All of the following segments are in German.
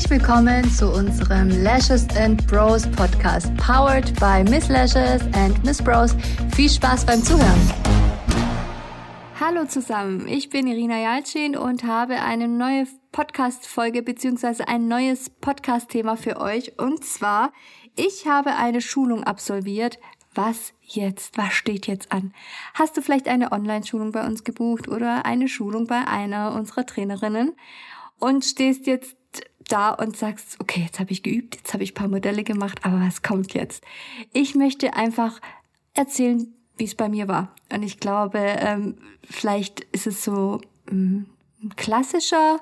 Herzlich willkommen zu unserem Lashes and Bros Podcast, powered by Miss Lashes and Miss Bros. Viel Spaß beim Zuhören. Hallo zusammen, ich bin Irina Jalcin und habe eine neue Podcast-Folge beziehungsweise ein neues Podcast-Thema für euch. Und zwar, ich habe eine Schulung absolviert. Was jetzt? Was steht jetzt an? Hast du vielleicht eine Online-Schulung bei uns gebucht oder eine Schulung bei einer unserer Trainerinnen und stehst jetzt da und sagst, okay, jetzt habe ich geübt, jetzt habe ich paar Modelle gemacht, aber was kommt jetzt? Ich möchte einfach erzählen, wie es bei mir war. Und ich glaube, ähm, vielleicht ist es so ähm, ein klassischer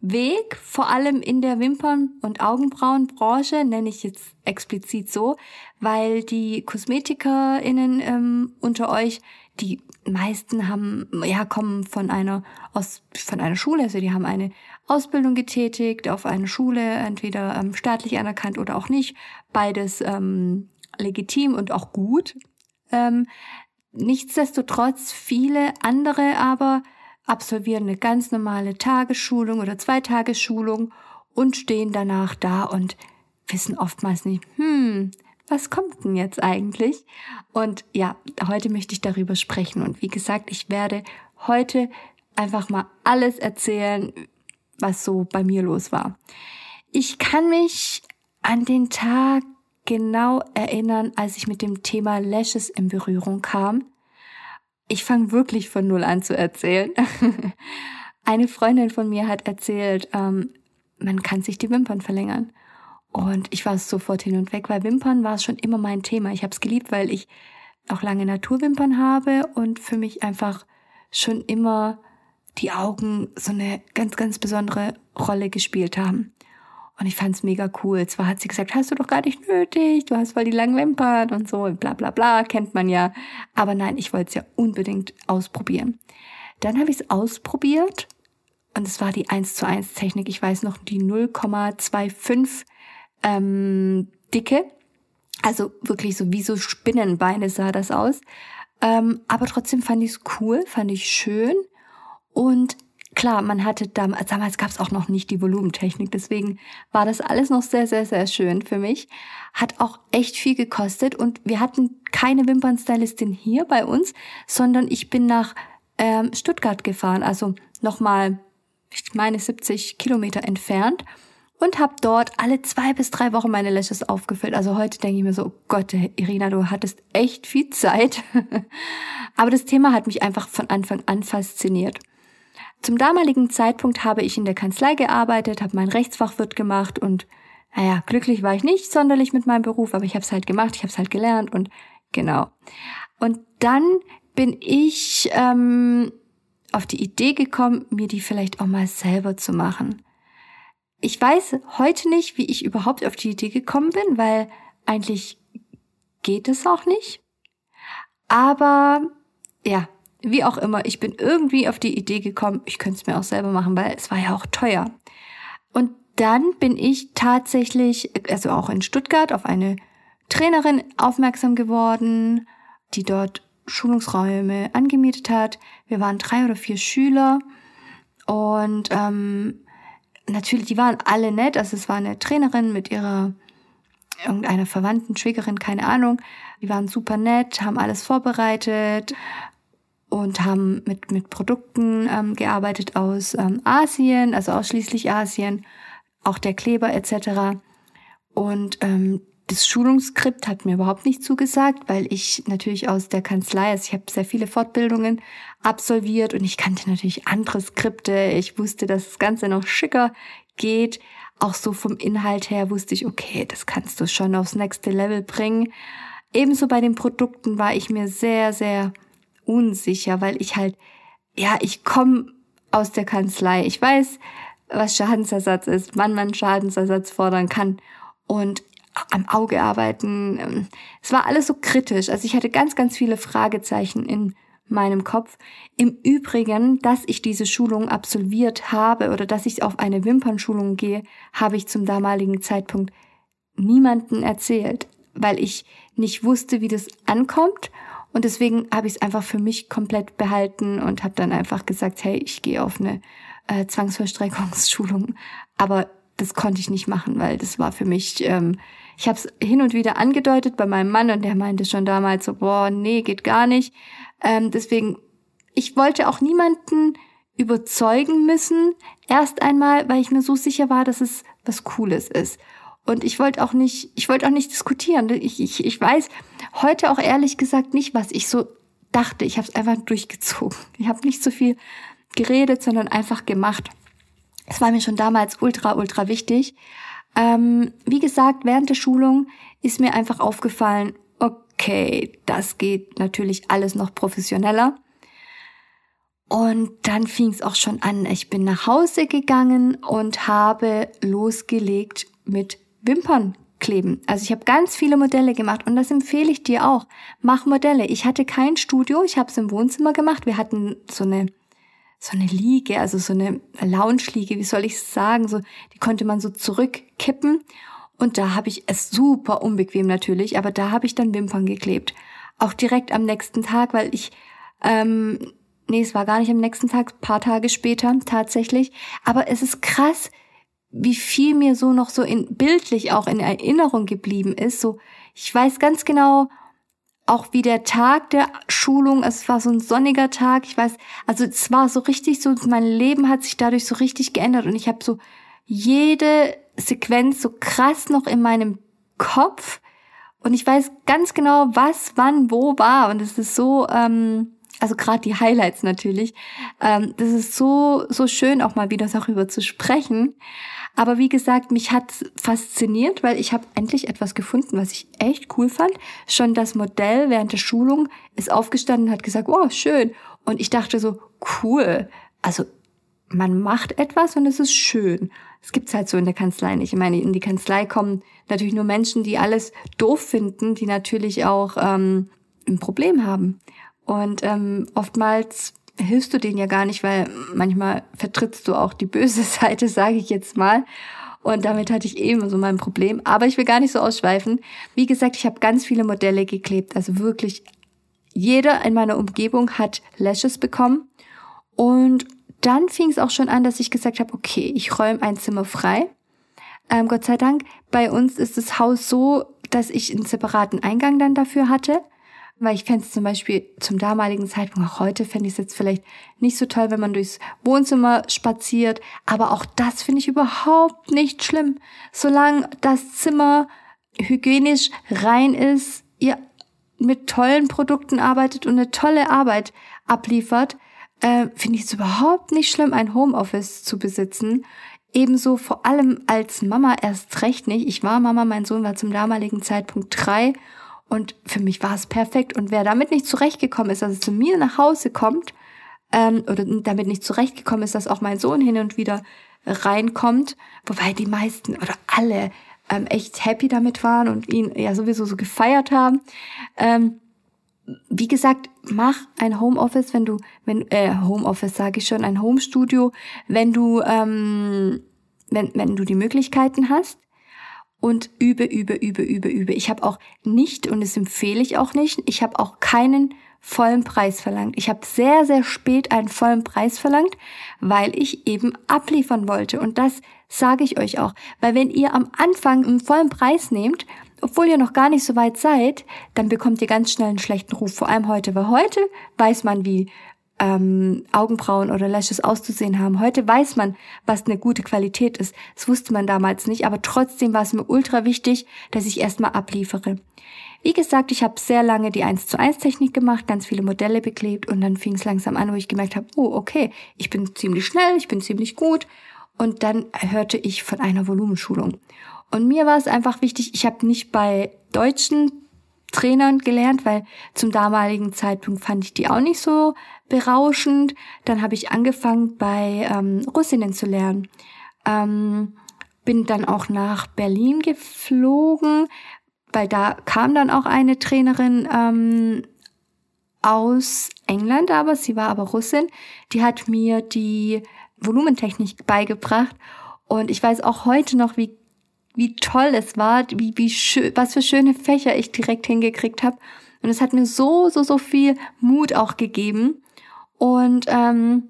Weg, vor allem in der Wimpern- und Augenbrauenbranche, nenne ich jetzt explizit so, weil die KosmetikerInnen ähm, unter euch, die meisten haben, ja, kommen von einer, aus, von einer Schule, also die haben eine Ausbildung getätigt auf eine Schule, entweder ähm, staatlich anerkannt oder auch nicht. Beides ähm, legitim und auch gut. Ähm, nichtsdestotrotz, viele andere aber absolvieren eine ganz normale Tagesschulung oder Zweitagesschulung und stehen danach da und wissen oftmals nicht, hm, was kommt denn jetzt eigentlich? Und ja, heute möchte ich darüber sprechen. Und wie gesagt, ich werde heute einfach mal alles erzählen, was so bei mir los war. Ich kann mich an den Tag genau erinnern, als ich mit dem Thema Lashes in Berührung kam. Ich fange wirklich von Null an zu erzählen. Eine Freundin von mir hat erzählt, ähm, man kann sich die Wimpern verlängern. Und ich war sofort hin und weg, weil Wimpern war schon immer mein Thema. Ich habe es geliebt, weil ich auch lange Naturwimpern habe und für mich einfach schon immer die Augen so eine ganz, ganz besondere Rolle gespielt haben. Und ich fand's mega cool. Zwar hat sie gesagt, hast du doch gar nicht nötig, du hast voll die langen Wimpern und so und bla bla bla, kennt man ja. Aber nein, ich wollte es ja unbedingt ausprobieren. Dann habe ich es ausprobiert und es war die 1 zu 1 Technik. Ich weiß noch, die 0,25 ähm, Dicke. Also wirklich so wie so Spinnenbeine sah das aus. Ähm, aber trotzdem fand ich es cool, fand ich schön. Und klar, man hatte damals, damals gab es auch noch nicht die Volumentechnik, deswegen war das alles noch sehr, sehr, sehr schön für mich. Hat auch echt viel gekostet und wir hatten keine Wimpernstylistin hier bei uns, sondern ich bin nach ähm, Stuttgart gefahren, also nochmal, ich meine 70 Kilometer entfernt und habe dort alle zwei bis drei Wochen meine Lashes aufgefüllt. Also heute denke ich mir so, oh Gott, Irina, du hattest echt viel Zeit. Aber das Thema hat mich einfach von Anfang an fasziniert. Zum damaligen Zeitpunkt habe ich in der Kanzlei gearbeitet, habe mein Rechtsfachwirt gemacht und naja, glücklich war ich nicht sonderlich mit meinem Beruf, aber ich habe es halt gemacht, ich habe es halt gelernt und genau. Und dann bin ich ähm, auf die Idee gekommen, mir die vielleicht auch mal selber zu machen. Ich weiß heute nicht, wie ich überhaupt auf die Idee gekommen bin, weil eigentlich geht es auch nicht. Aber ja, wie auch immer, ich bin irgendwie auf die Idee gekommen, ich könnte es mir auch selber machen, weil es war ja auch teuer. Und dann bin ich tatsächlich, also auch in Stuttgart, auf eine Trainerin aufmerksam geworden, die dort Schulungsräume angemietet hat. Wir waren drei oder vier Schüler und ähm, natürlich, die waren alle nett. Also es war eine Trainerin mit ihrer irgendeiner Verwandten, Schwägerin, keine Ahnung. Die waren super nett, haben alles vorbereitet, und haben mit, mit Produkten ähm, gearbeitet aus ähm, Asien, also ausschließlich Asien, auch der Kleber etc. Und ähm, das Schulungsskript hat mir überhaupt nicht zugesagt, weil ich natürlich aus der Kanzlei, also ich habe sehr viele Fortbildungen absolviert und ich kannte natürlich andere Skripte. Ich wusste, dass das Ganze noch schicker geht. Auch so vom Inhalt her wusste ich, okay, das kannst du schon aufs nächste Level bringen. Ebenso bei den Produkten war ich mir sehr, sehr unsicher, weil ich halt, ja, ich komme aus der Kanzlei. Ich weiß, was Schadensersatz ist, wann man Schadensersatz fordern kann und am Auge arbeiten. Ähm, es war alles so kritisch. Also ich hatte ganz, ganz viele Fragezeichen in meinem Kopf. Im Übrigen, dass ich diese Schulung absolviert habe oder dass ich auf eine Wimpernschulung gehe, habe ich zum damaligen Zeitpunkt niemanden erzählt, weil ich nicht wusste, wie das ankommt und deswegen habe ich es einfach für mich komplett behalten und habe dann einfach gesagt, hey, ich gehe auf eine äh, Zwangsvollstreckungsschulung. Aber das konnte ich nicht machen, weil das war für mich, ähm, ich habe es hin und wieder angedeutet bei meinem Mann und der meinte schon damals so, boah, nee, geht gar nicht. Ähm, deswegen, ich wollte auch niemanden überzeugen müssen, erst einmal, weil ich mir so sicher war, dass es was Cooles ist. Und ich wollte auch nicht, ich wollte auch nicht diskutieren. Ich, ich, ich weiß heute auch ehrlich gesagt nicht, was ich so dachte. Ich habe es einfach durchgezogen. Ich habe nicht so viel geredet, sondern einfach gemacht. Es war mir schon damals ultra, ultra wichtig. Ähm, wie gesagt, während der Schulung ist mir einfach aufgefallen, okay, das geht natürlich alles noch professioneller. Und dann fing es auch schon an. Ich bin nach Hause gegangen und habe losgelegt mit Wimpern kleben. Also ich habe ganz viele Modelle gemacht und das empfehle ich dir auch. Mach Modelle. Ich hatte kein Studio, ich habe es im Wohnzimmer gemacht. Wir hatten so eine so eine Liege, also so eine Lounge-Liege, wie soll ich sagen, so die konnte man so zurückkippen und da habe ich es super unbequem natürlich, aber da habe ich dann Wimpern geklebt, auch direkt am nächsten Tag, weil ich ähm, nee, es war gar nicht am nächsten Tag, paar Tage später tatsächlich, aber es ist krass, wie viel mir so noch so in bildlich auch in Erinnerung geblieben ist, so ich weiß ganz genau, auch wie der Tag der Schulung, es war so ein sonniger Tag, ich weiß, also es war so richtig so, mein Leben hat sich dadurch so richtig geändert und ich habe so jede Sequenz so krass noch in meinem Kopf und ich weiß ganz genau, was, wann, wo war und es ist so, ähm, also gerade die Highlights natürlich, ähm, das ist so, so schön auch mal wieder darüber zu sprechen. Aber wie gesagt, mich hat fasziniert, weil ich habe endlich etwas gefunden, was ich echt cool fand. Schon das Modell während der Schulung ist aufgestanden und hat gesagt, oh, schön. Und ich dachte so, cool. Also man macht etwas und es ist schön. Es gibt's halt so in der Kanzlei nicht. Ich meine, in die Kanzlei kommen natürlich nur Menschen, die alles doof finden, die natürlich auch ähm, ein Problem haben. Und ähm, oftmals hilfst du denen ja gar nicht, weil manchmal vertrittst du auch die böse Seite, sage ich jetzt mal. Und damit hatte ich eben so mein Problem. Aber ich will gar nicht so ausschweifen. Wie gesagt, ich habe ganz viele Modelle geklebt. Also wirklich jeder in meiner Umgebung hat Lashes bekommen. Und dann fing es auch schon an, dass ich gesagt habe, okay, ich räume ein Zimmer frei. Ähm, Gott sei Dank, bei uns ist das Haus so, dass ich einen separaten Eingang dann dafür hatte weil ich fände es zum Beispiel zum damaligen Zeitpunkt, auch heute fände ich es jetzt vielleicht nicht so toll, wenn man durchs Wohnzimmer spaziert, aber auch das finde ich überhaupt nicht schlimm. Solange das Zimmer hygienisch rein ist, ihr mit tollen Produkten arbeitet und eine tolle Arbeit abliefert, äh, finde ich es überhaupt nicht schlimm, ein Homeoffice zu besitzen. Ebenso vor allem als Mama erst recht nicht. Ich war Mama, mein Sohn war zum damaligen Zeitpunkt drei und für mich war es perfekt. Und wer damit nicht zurechtgekommen ist, dass es zu mir nach Hause kommt, ähm, oder damit nicht zurechtgekommen ist, dass auch mein Sohn hin und wieder reinkommt, wobei die meisten oder alle ähm, echt happy damit waren und ihn ja sowieso so gefeiert haben. Ähm, wie gesagt, mach ein Homeoffice, wenn du, wenn, äh, Homeoffice sage ich schon, ein Homestudio, wenn du, ähm, wenn, wenn du die Möglichkeiten hast und übe, übe, übe, übe, übe. Ich habe auch nicht, und das empfehle ich auch nicht, ich habe auch keinen vollen Preis verlangt. Ich habe sehr, sehr spät einen vollen Preis verlangt, weil ich eben abliefern wollte. Und das sage ich euch auch. Weil wenn ihr am Anfang einen vollen Preis nehmt, obwohl ihr noch gar nicht so weit seid, dann bekommt ihr ganz schnell einen schlechten Ruf. Vor allem heute, weil heute weiß man, wie ähm, Augenbrauen oder Lashes auszusehen haben. Heute weiß man, was eine gute Qualität ist. Das wusste man damals nicht, aber trotzdem war es mir ultra wichtig, dass ich erstmal abliefere. Wie gesagt, ich habe sehr lange die 1 zu 1 Technik gemacht, ganz viele Modelle beklebt und dann fing es langsam an, wo ich gemerkt habe, oh, okay, ich bin ziemlich schnell, ich bin ziemlich gut. Und dann hörte ich von einer Volumenschulung. Und mir war es einfach wichtig, ich habe nicht bei deutschen Trainern gelernt, weil zum damaligen Zeitpunkt fand ich die auch nicht so berauschend. Dann habe ich angefangen, bei ähm, Russinnen zu lernen. Ähm, bin dann auch nach Berlin geflogen, weil da kam dann auch eine Trainerin ähm, aus England, aber sie war aber Russin. Die hat mir die Volumentechnik beigebracht. Und ich weiß auch heute noch, wie wie toll es war, wie, wie schön, was für schöne Fächer ich direkt hingekriegt habe. Und es hat mir so, so, so viel Mut auch gegeben. Und ähm,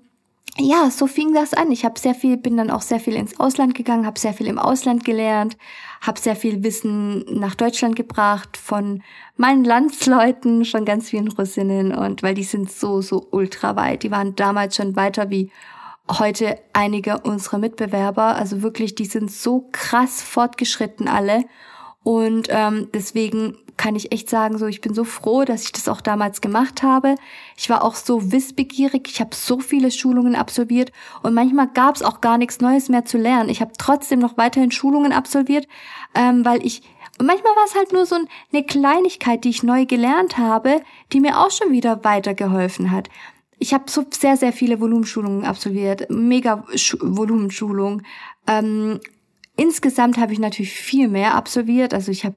ja, so fing das an. Ich habe sehr viel, bin dann auch sehr viel ins Ausland gegangen, habe sehr viel im Ausland gelernt, habe sehr viel Wissen nach Deutschland gebracht von meinen Landsleuten, schon ganz vielen Russinnen und weil die sind so so ultra weit. Die waren damals schon weiter wie heute einige unserer Mitbewerber. Also wirklich, die sind so krass fortgeschritten alle und ähm, deswegen kann ich echt sagen, so ich bin so froh, dass ich das auch damals gemacht habe. Ich war auch so wissbegierig, ich habe so viele Schulungen absolviert und manchmal gab es auch gar nichts Neues mehr zu lernen. Ich habe trotzdem noch weiterhin Schulungen absolviert, ähm, weil ich und manchmal war es halt nur so eine Kleinigkeit, die ich neu gelernt habe, die mir auch schon wieder weitergeholfen hat. Ich habe so sehr, sehr viele Volumenschulungen absolviert, mega Volumenschulungen. Ähm, Insgesamt habe ich natürlich viel mehr absolviert. Also ich habe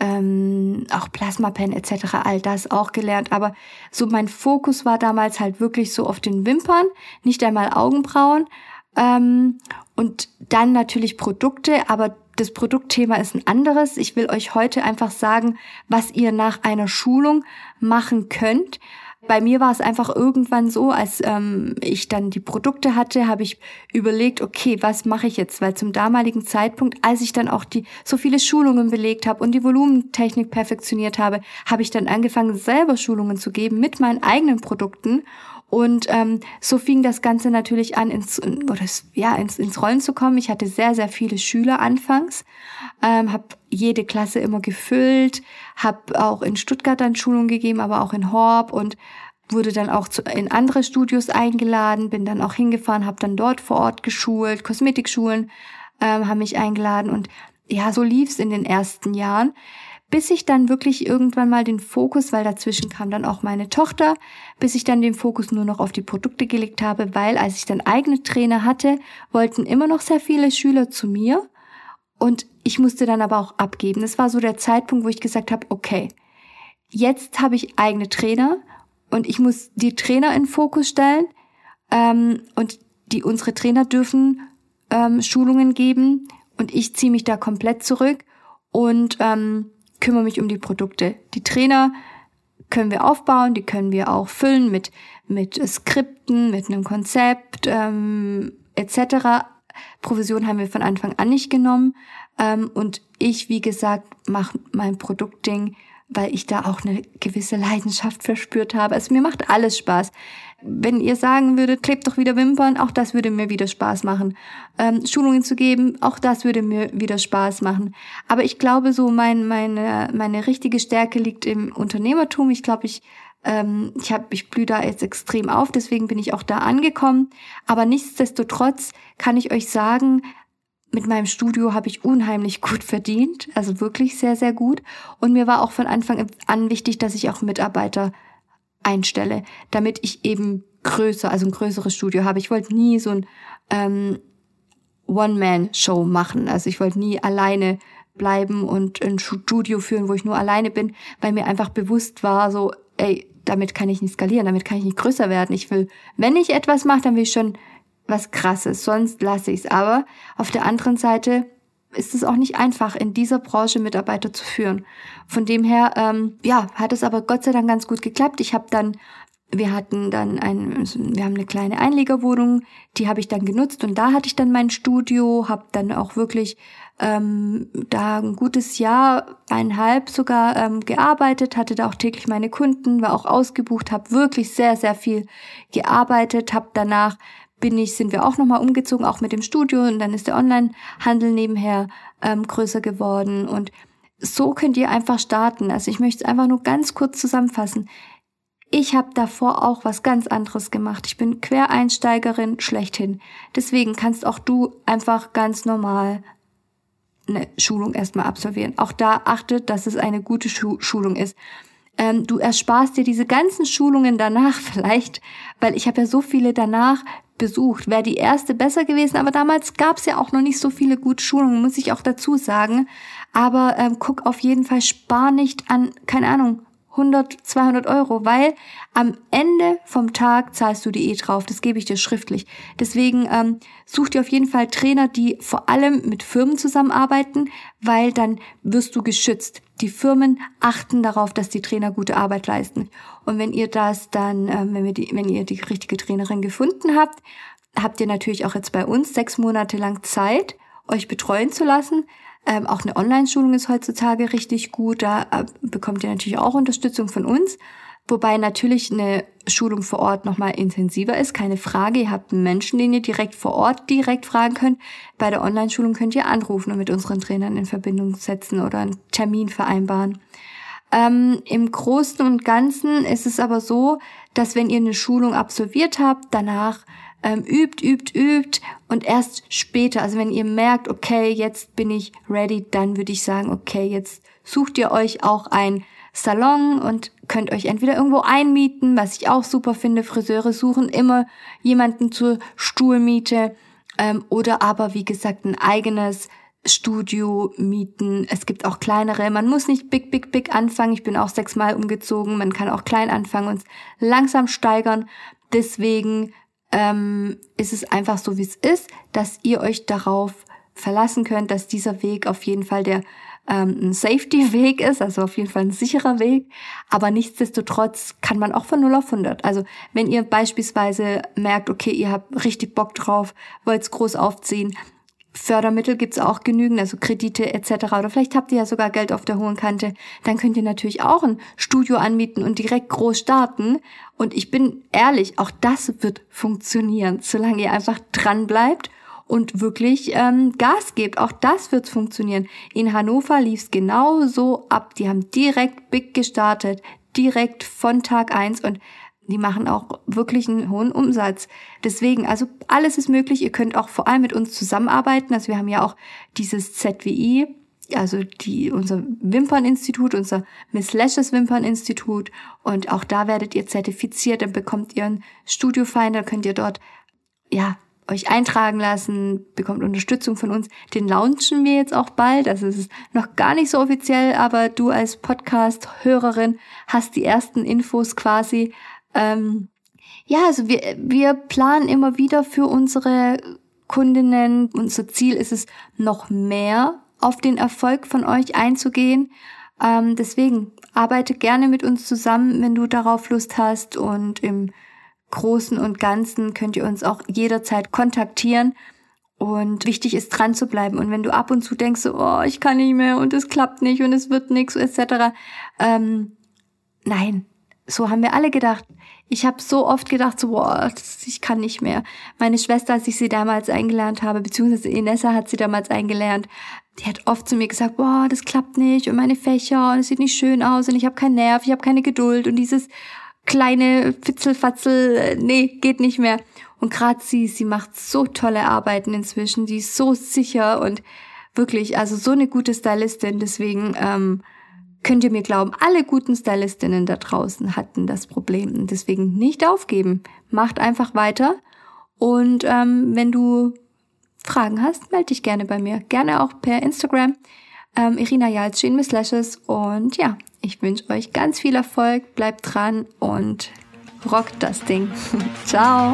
ähm, auch Plasmapen etc. all das auch gelernt. Aber so mein Fokus war damals halt wirklich so auf den Wimpern, nicht einmal Augenbrauen. Ähm, und dann natürlich Produkte, aber das Produktthema ist ein anderes. Ich will euch heute einfach sagen, was ihr nach einer Schulung machen könnt. Bei mir war es einfach irgendwann so, als ähm, ich dann die Produkte hatte, habe ich überlegt, okay, was mache ich jetzt? Weil zum damaligen Zeitpunkt, als ich dann auch die so viele Schulungen belegt habe und die Volumentechnik perfektioniert habe, habe ich dann angefangen, selber Schulungen zu geben mit meinen eigenen Produkten. Und ähm, so fing das Ganze natürlich an, ins, oder ja, ins, ins Rollen zu kommen. Ich hatte sehr, sehr viele Schüler anfangs, ähm, habe jede Klasse immer gefüllt, habe auch in Stuttgart dann Schulungen gegeben, aber auch in Horb und wurde dann auch zu, in andere Studios eingeladen, bin dann auch hingefahren, habe dann dort vor Ort geschult, Kosmetikschulen ähm, haben mich eingeladen und ja, so lief's in den ersten Jahren bis ich dann wirklich irgendwann mal den Fokus, weil dazwischen kam dann auch meine Tochter, bis ich dann den Fokus nur noch auf die Produkte gelegt habe, weil als ich dann eigene Trainer hatte, wollten immer noch sehr viele Schüler zu mir und ich musste dann aber auch abgeben. Das war so der Zeitpunkt, wo ich gesagt habe, okay, jetzt habe ich eigene Trainer und ich muss die Trainer in Fokus stellen ähm, und die unsere Trainer dürfen ähm, Schulungen geben und ich ziehe mich da komplett zurück und ähm, kümmere mich um die Produkte. Die Trainer können wir aufbauen, die können wir auch füllen mit, mit Skripten, mit einem Konzept ähm, etc. Provision haben wir von Anfang an nicht genommen. Ähm, und ich, wie gesagt, mache mein Produktding weil ich da auch eine gewisse Leidenschaft verspürt habe. Also mir macht alles Spaß. Wenn ihr sagen würdet, klebt doch wieder Wimpern, auch das würde mir wieder Spaß machen. Ähm, Schulungen zu geben, auch das würde mir wieder Spaß machen. Aber ich glaube, so mein, meine, meine richtige Stärke liegt im Unternehmertum. Ich glaube, ich ähm, ich habe ich blühe da jetzt extrem auf, deswegen bin ich auch da angekommen. Aber nichtsdestotrotz kann ich euch sagen, mit meinem Studio habe ich unheimlich gut verdient, also wirklich sehr, sehr gut. Und mir war auch von Anfang an wichtig, dass ich auch Mitarbeiter einstelle, damit ich eben größer, also ein größeres Studio habe. Ich wollte nie so ein ähm, One-Man-Show machen. Also ich wollte nie alleine bleiben und ein Studio führen, wo ich nur alleine bin, weil mir einfach bewusst war, so, ey, damit kann ich nicht skalieren, damit kann ich nicht größer werden. Ich will, wenn ich etwas mache, dann will ich schon was Krasses, sonst lasse ich es. Aber auf der anderen Seite ist es auch nicht einfach, in dieser Branche Mitarbeiter zu führen. Von dem her, ähm, ja, hat es aber Gott sei Dank ganz gut geklappt. Ich habe dann, wir hatten dann ein, wir haben eine kleine Einlegerwohnung, die habe ich dann genutzt und da hatte ich dann mein Studio, habe dann auch wirklich ähm, da ein gutes Jahr, eineinhalb sogar ähm, gearbeitet, hatte da auch täglich meine Kunden, war auch ausgebucht, habe wirklich sehr, sehr viel gearbeitet, habe danach bin ich, sind wir auch nochmal umgezogen, auch mit dem Studio und dann ist der Online-Handel nebenher ähm, größer geworden und so könnt ihr einfach starten. Also ich möchte es einfach nur ganz kurz zusammenfassen. Ich habe davor auch was ganz anderes gemacht. Ich bin Quereinsteigerin schlechthin. Deswegen kannst auch du einfach ganz normal eine Schulung erstmal absolvieren. Auch da achtet, dass es eine gute Schu Schulung ist. Ähm, du ersparst dir diese ganzen Schulungen danach vielleicht, weil ich habe ja so viele danach besucht. Wäre die erste besser gewesen, aber damals gab es ja auch noch nicht so viele gute Schulungen, muss ich auch dazu sagen. Aber ähm, guck auf jeden Fall, spar nicht an, keine Ahnung, 100, 200 Euro, weil am Ende vom Tag zahlst du die eh drauf. Das gebe ich dir schriftlich. Deswegen ähm, such dir auf jeden Fall Trainer, die vor allem mit Firmen zusammenarbeiten, weil dann wirst du geschützt. Die Firmen achten darauf, dass die Trainer gute Arbeit leisten. Und wenn ihr das dann, ähm, wenn, wir die, wenn ihr die richtige Trainerin gefunden habt, habt ihr natürlich auch jetzt bei uns sechs Monate lang Zeit, euch betreuen zu lassen. Ähm, auch eine Online-Schulung ist heutzutage richtig gut. Da äh, bekommt ihr natürlich auch Unterstützung von uns. Wobei natürlich eine Schulung vor Ort nochmal intensiver ist, keine Frage. Ihr habt einen Menschen, den ihr direkt vor Ort direkt fragen könnt. Bei der Online-Schulung könnt ihr anrufen und mit unseren Trainern in Verbindung setzen oder einen Termin vereinbaren. Ähm, Im Großen und Ganzen ist es aber so, dass wenn ihr eine Schulung absolviert habt, danach ähm, übt, übt, übt und erst später, also wenn ihr merkt, okay, jetzt bin ich ready, dann würde ich sagen, okay, jetzt sucht ihr euch auch ein Salon und könnt euch entweder irgendwo einmieten, was ich auch super finde. Friseure suchen immer jemanden zur Stuhlmiete ähm, oder aber wie gesagt ein eigenes Studio mieten. Es gibt auch kleinere. Man muss nicht big, big, big anfangen. Ich bin auch sechsmal umgezogen. Man kann auch klein anfangen und langsam steigern. Deswegen ähm, ist es einfach so, wie es ist, dass ihr euch darauf verlassen könnt, dass dieser Weg auf jeden Fall der ähm, ein Safety-Weg ist, also auf jeden Fall ein sicherer Weg. Aber nichtsdestotrotz kann man auch von 0 auf 100. Also wenn ihr beispielsweise merkt, okay, ihr habt richtig Bock drauf, wollt es groß aufziehen, Fördermittel gibt's auch genügend, also Kredite etc. Oder vielleicht habt ihr ja sogar Geld auf der hohen Kante. Dann könnt ihr natürlich auch ein Studio anmieten und direkt groß starten. Und ich bin ehrlich, auch das wird funktionieren, solange ihr einfach dran bleibt und wirklich ähm, Gas gebt. Auch das wird funktionieren. In Hannover lief's genau so ab. Die haben direkt big gestartet, direkt von Tag eins und die machen auch wirklich einen hohen Umsatz. Deswegen, also alles ist möglich. Ihr könnt auch vor allem mit uns zusammenarbeiten. Also wir haben ja auch dieses ZWI, also die, unser Wimperninstitut, unser Miss Lashes Wimperninstitut. Und auch da werdet ihr zertifiziert, dann bekommt ihr einen Studiofinder, könnt ihr dort, ja, euch eintragen lassen, bekommt Unterstützung von uns. Den launchen wir jetzt auch bald. Also es ist noch gar nicht so offiziell, aber du als Podcast-Hörerin hast die ersten Infos quasi. Ähm, ja, also wir, wir planen immer wieder für unsere Kundinnen. Unser Ziel ist es, noch mehr auf den Erfolg von euch einzugehen. Ähm, deswegen arbeite gerne mit uns zusammen, wenn du darauf Lust hast und im Großen und Ganzen könnt ihr uns auch jederzeit kontaktieren. Und wichtig ist dran zu bleiben. Und wenn du ab und zu denkst, so, oh, ich kann nicht mehr und es klappt nicht und es wird nichts etc. Ähm, nein, so haben wir alle gedacht. Ich habe so oft gedacht, so, boah, ich kann nicht mehr. Meine Schwester, als ich sie damals eingelernt habe, beziehungsweise Inessa hat sie damals eingelernt, die hat oft zu mir gesagt, boah, das klappt nicht und meine Fächer und es sieht nicht schön aus und ich habe keinen Nerv, ich habe keine Geduld und dieses kleine Fitzelfatzel, äh, nee, geht nicht mehr. Und gerade sie, sie macht so tolle Arbeiten inzwischen, die ist so sicher und wirklich, also so eine gute Stylistin. Deswegen ähm, könnt ihr mir glauben, alle guten Stylistinnen da draußen hatten das Problem. Deswegen nicht aufgeben. Macht einfach weiter. Und ähm, wenn du Fragen hast, melde dich gerne bei mir. Gerne auch per Instagram. Ähm, Irina Jalzin mit Lashes. Und ja, ich wünsche euch ganz viel Erfolg, bleibt dran und rockt das Ding. Ciao!